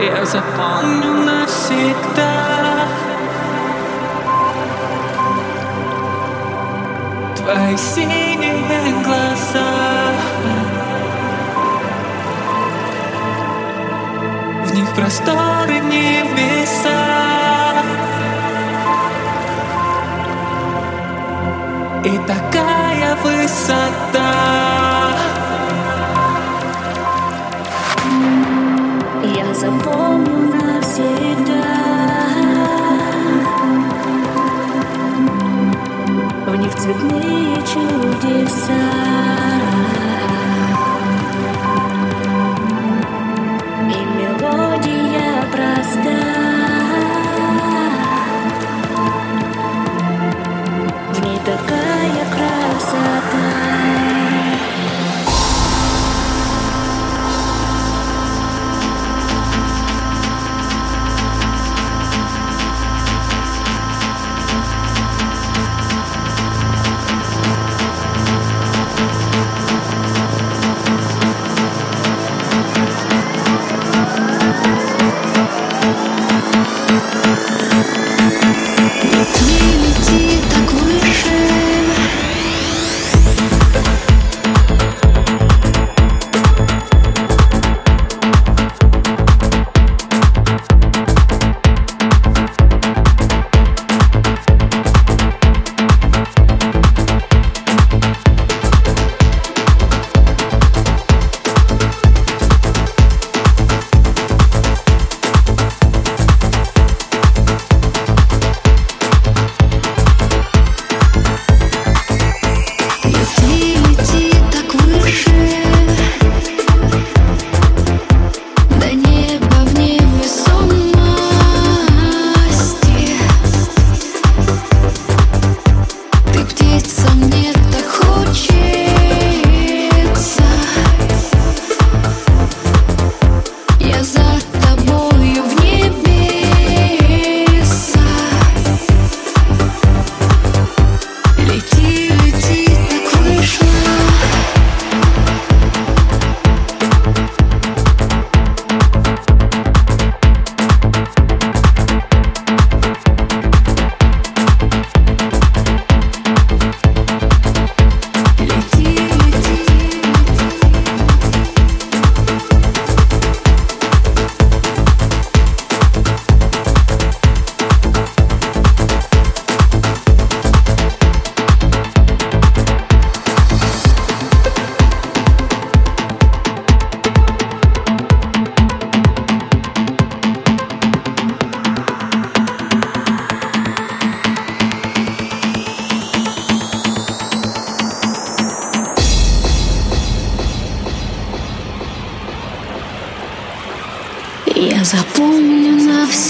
я запомню навсегда Твои синие глаза В них цветные чудеса.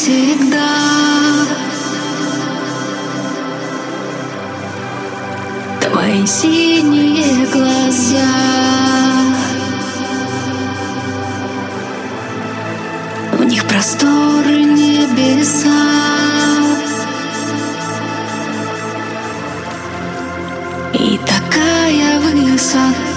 всегда. Твои синие глаза. В них просторы небеса. И такая высота.